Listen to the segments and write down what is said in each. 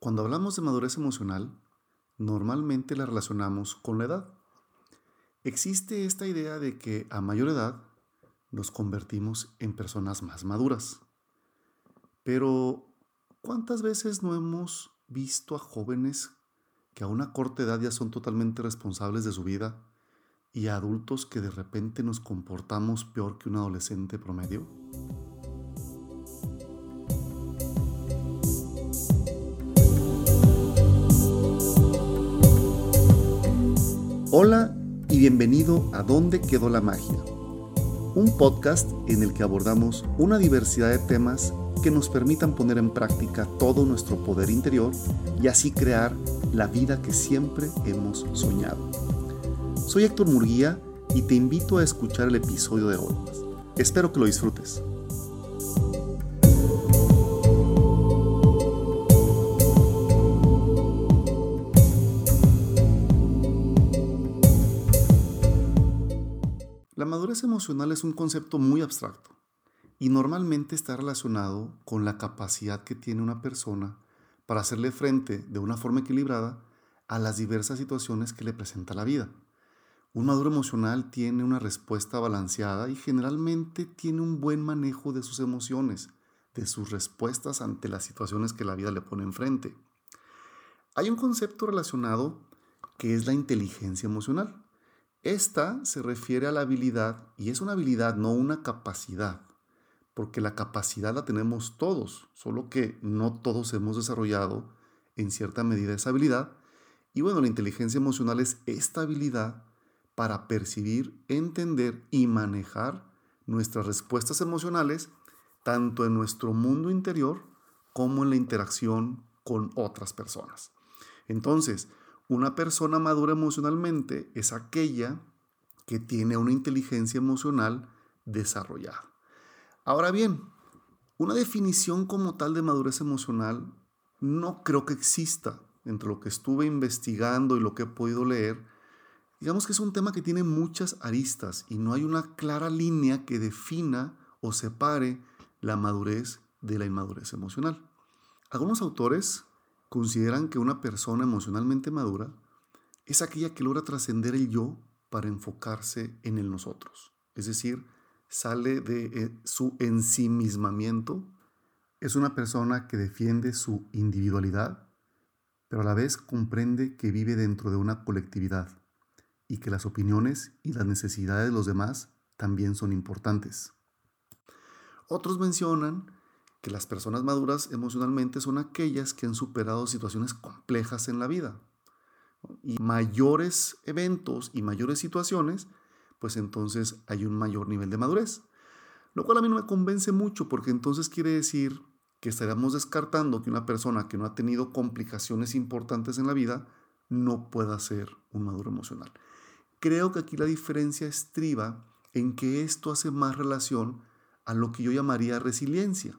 Cuando hablamos de madurez emocional, normalmente la relacionamos con la edad. Existe esta idea de que a mayor edad nos convertimos en personas más maduras. Pero, ¿cuántas veces no hemos visto a jóvenes que a una corta edad ya son totalmente responsables de su vida y a adultos que de repente nos comportamos peor que un adolescente promedio? Bienvenido a ¿Dónde quedó la magia? Un podcast en el que abordamos una diversidad de temas que nos permitan poner en práctica todo nuestro poder interior y así crear la vida que siempre hemos soñado. Soy Héctor Murguía y te invito a escuchar el episodio de hoy. Espero que lo disfrutes. La madurez emocional es un concepto muy abstracto y normalmente está relacionado con la capacidad que tiene una persona para hacerle frente de una forma equilibrada a las diversas situaciones que le presenta la vida. Un maduro emocional tiene una respuesta balanceada y generalmente tiene un buen manejo de sus emociones, de sus respuestas ante las situaciones que la vida le pone enfrente. Hay un concepto relacionado que es la inteligencia emocional. Esta se refiere a la habilidad, y es una habilidad, no una capacidad, porque la capacidad la tenemos todos, solo que no todos hemos desarrollado en cierta medida esa habilidad. Y bueno, la inteligencia emocional es esta habilidad para percibir, entender y manejar nuestras respuestas emocionales, tanto en nuestro mundo interior como en la interacción con otras personas. Entonces, una persona madura emocionalmente es aquella que tiene una inteligencia emocional desarrollada. Ahora bien, una definición como tal de madurez emocional no creo que exista. Entre lo que estuve investigando y lo que he podido leer, digamos que es un tema que tiene muchas aristas y no hay una clara línea que defina o separe la madurez de la inmadurez emocional. Algunos autores consideran que una persona emocionalmente madura es aquella que logra trascender el yo para enfocarse en el nosotros. Es decir, sale de eh, su ensimismamiento. Es una persona que defiende su individualidad, pero a la vez comprende que vive dentro de una colectividad y que las opiniones y las necesidades de los demás también son importantes. Otros mencionan que las personas maduras emocionalmente son aquellas que han superado situaciones complejas en la vida. Y mayores eventos y mayores situaciones, pues entonces hay un mayor nivel de madurez. Lo cual a mí no me convence mucho porque entonces quiere decir que estaríamos descartando que una persona que no ha tenido complicaciones importantes en la vida no pueda ser un maduro emocional. Creo que aquí la diferencia estriba en que esto hace más relación a lo que yo llamaría resiliencia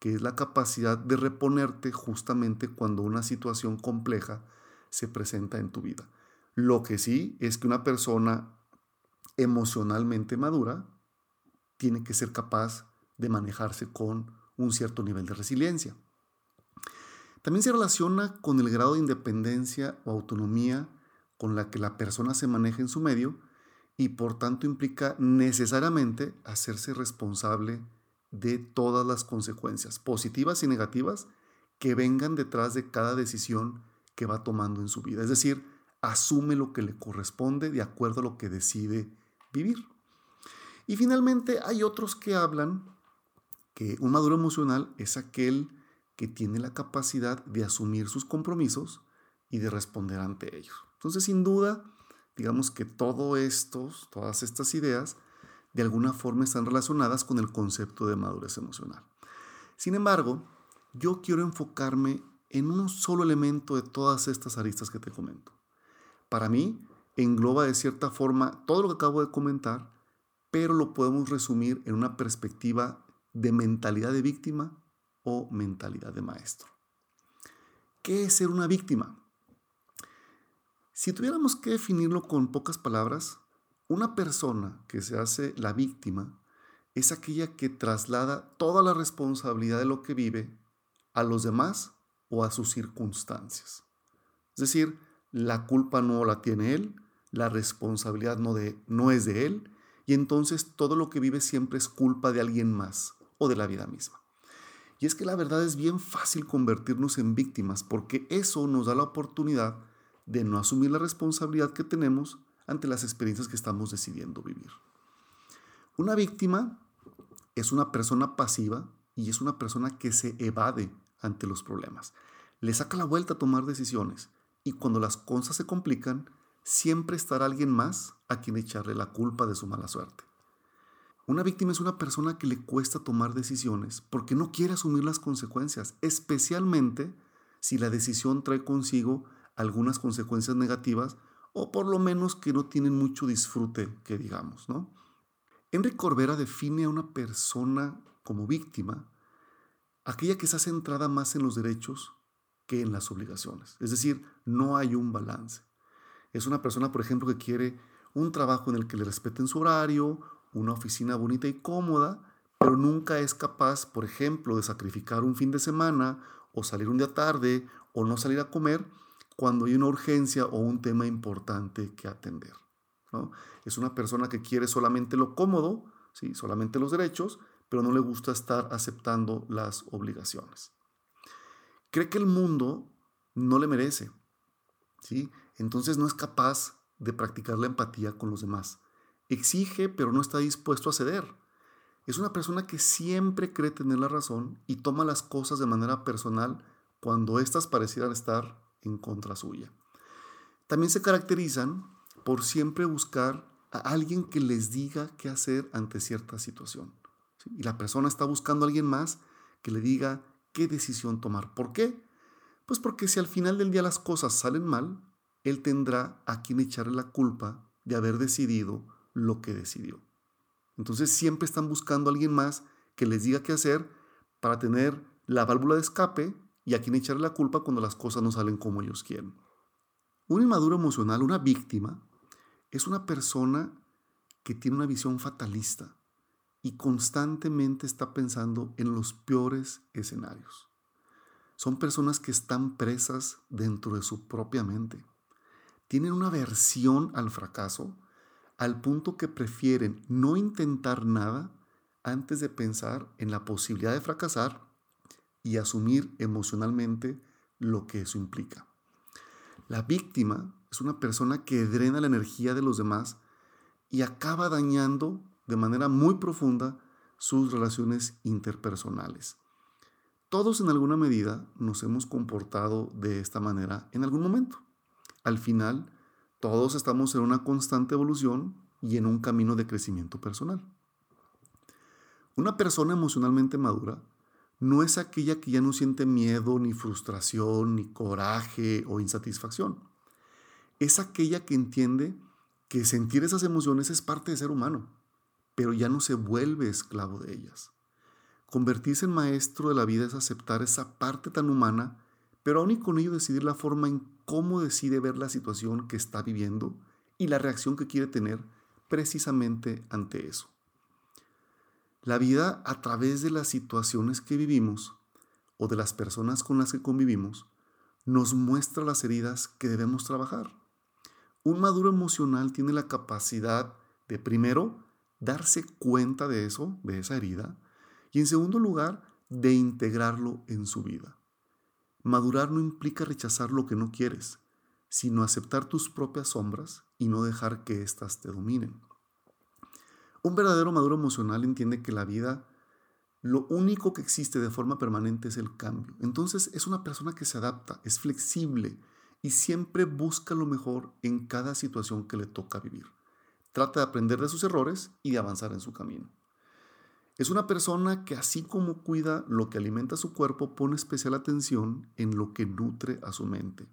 que es la capacidad de reponerte justamente cuando una situación compleja se presenta en tu vida. Lo que sí es que una persona emocionalmente madura tiene que ser capaz de manejarse con un cierto nivel de resiliencia. También se relaciona con el grado de independencia o autonomía con la que la persona se maneja en su medio y por tanto implica necesariamente hacerse responsable de todas las consecuencias, positivas y negativas, que vengan detrás de cada decisión que va tomando en su vida. Es decir, asume lo que le corresponde de acuerdo a lo que decide vivir. Y finalmente hay otros que hablan que un maduro emocional es aquel que tiene la capacidad de asumir sus compromisos y de responder ante ellos. Entonces, sin duda, digamos que todo estos, todas estas ideas de alguna forma están relacionadas con el concepto de madurez emocional. Sin embargo, yo quiero enfocarme en un solo elemento de todas estas aristas que te comento. Para mí, engloba de cierta forma todo lo que acabo de comentar, pero lo podemos resumir en una perspectiva de mentalidad de víctima o mentalidad de maestro. ¿Qué es ser una víctima? Si tuviéramos que definirlo con pocas palabras, una persona que se hace la víctima es aquella que traslada toda la responsabilidad de lo que vive a los demás o a sus circunstancias. Es decir, la culpa no la tiene él, la responsabilidad no, de, no es de él, y entonces todo lo que vive siempre es culpa de alguien más o de la vida misma. Y es que la verdad es bien fácil convertirnos en víctimas porque eso nos da la oportunidad de no asumir la responsabilidad que tenemos ante las experiencias que estamos decidiendo vivir. Una víctima es una persona pasiva y es una persona que se evade ante los problemas. Le saca la vuelta a tomar decisiones y cuando las cosas se complican, siempre estará alguien más a quien echarle la culpa de su mala suerte. Una víctima es una persona que le cuesta tomar decisiones porque no quiere asumir las consecuencias, especialmente si la decisión trae consigo algunas consecuencias negativas o por lo menos que no tienen mucho disfrute, que digamos, ¿no? Enrique Corbera define a una persona como víctima aquella que está centrada más en los derechos que en las obligaciones. Es decir, no hay un balance. Es una persona, por ejemplo, que quiere un trabajo en el que le respeten su horario, una oficina bonita y cómoda, pero nunca es capaz, por ejemplo, de sacrificar un fin de semana o salir un día tarde o no salir a comer cuando hay una urgencia o un tema importante que atender. Es una persona que quiere solamente lo cómodo, ¿sí? solamente los derechos, pero no le gusta estar aceptando las obligaciones. Cree que el mundo no le merece, ¿sí? entonces no es capaz de practicar la empatía con los demás. Exige, pero no está dispuesto a ceder. Es una persona que siempre cree tener la razón y toma las cosas de manera personal cuando éstas parecieran estar en contra suya. También se caracterizan por siempre buscar a alguien que les diga qué hacer ante cierta situación. Y la persona está buscando a alguien más que le diga qué decisión tomar. ¿Por qué? Pues porque si al final del día las cosas salen mal, él tendrá a quien echarle la culpa de haber decidido lo que decidió. Entonces siempre están buscando a alguien más que les diga qué hacer para tener la válvula de escape y a quien echarle la culpa cuando las cosas no salen como ellos quieren. Un inmaduro emocional, una víctima, es una persona que tiene una visión fatalista y constantemente está pensando en los peores escenarios. Son personas que están presas dentro de su propia mente. Tienen una aversión al fracaso al punto que prefieren no intentar nada antes de pensar en la posibilidad de fracasar y asumir emocionalmente lo que eso implica. La víctima es una persona que drena la energía de los demás y acaba dañando de manera muy profunda sus relaciones interpersonales. Todos en alguna medida nos hemos comportado de esta manera en algún momento. Al final, todos estamos en una constante evolución y en un camino de crecimiento personal. Una persona emocionalmente madura no es aquella que ya no siente miedo, ni frustración, ni coraje o insatisfacción. Es aquella que entiende que sentir esas emociones es parte de ser humano, pero ya no se vuelve esclavo de ellas. Convertirse en maestro de la vida es aceptar esa parte tan humana, pero aún y con ello decidir la forma en cómo decide ver la situación que está viviendo y la reacción que quiere tener precisamente ante eso. La vida a través de las situaciones que vivimos o de las personas con las que convivimos nos muestra las heridas que debemos trabajar. Un maduro emocional tiene la capacidad de primero darse cuenta de eso, de esa herida, y en segundo lugar, de integrarlo en su vida. Madurar no implica rechazar lo que no quieres, sino aceptar tus propias sombras y no dejar que éstas te dominen. Un verdadero maduro emocional entiende que la vida, lo único que existe de forma permanente es el cambio. Entonces es una persona que se adapta, es flexible y siempre busca lo mejor en cada situación que le toca vivir. Trata de aprender de sus errores y de avanzar en su camino. Es una persona que así como cuida lo que alimenta su cuerpo, pone especial atención en lo que nutre a su mente.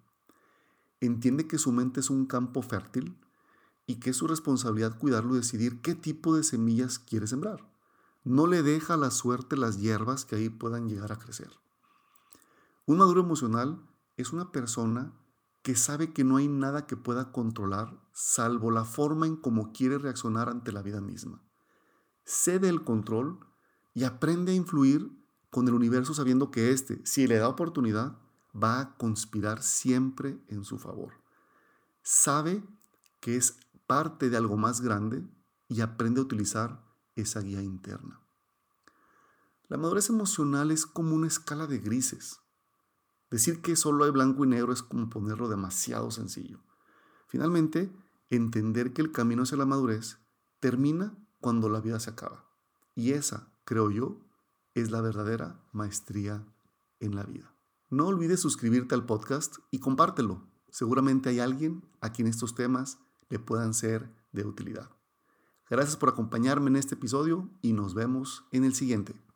Entiende que su mente es un campo fértil y que es su responsabilidad cuidarlo y decidir qué tipo de semillas quiere sembrar. No le deja a la suerte las hierbas que ahí puedan llegar a crecer. Un maduro emocional es una persona que sabe que no hay nada que pueda controlar salvo la forma en cómo quiere reaccionar ante la vida misma. Cede el control y aprende a influir con el universo sabiendo que éste, si le da oportunidad, va a conspirar siempre en su favor. Sabe que es parte de algo más grande y aprende a utilizar esa guía interna. La madurez emocional es como una escala de grises. Decir que solo hay blanco y negro es como ponerlo demasiado sencillo. Finalmente, entender que el camino hacia la madurez termina cuando la vida se acaba. Y esa, creo yo, es la verdadera maestría en la vida. No olvides suscribirte al podcast y compártelo. Seguramente hay alguien a quien estos temas le puedan ser de utilidad. Gracias por acompañarme en este episodio y nos vemos en el siguiente.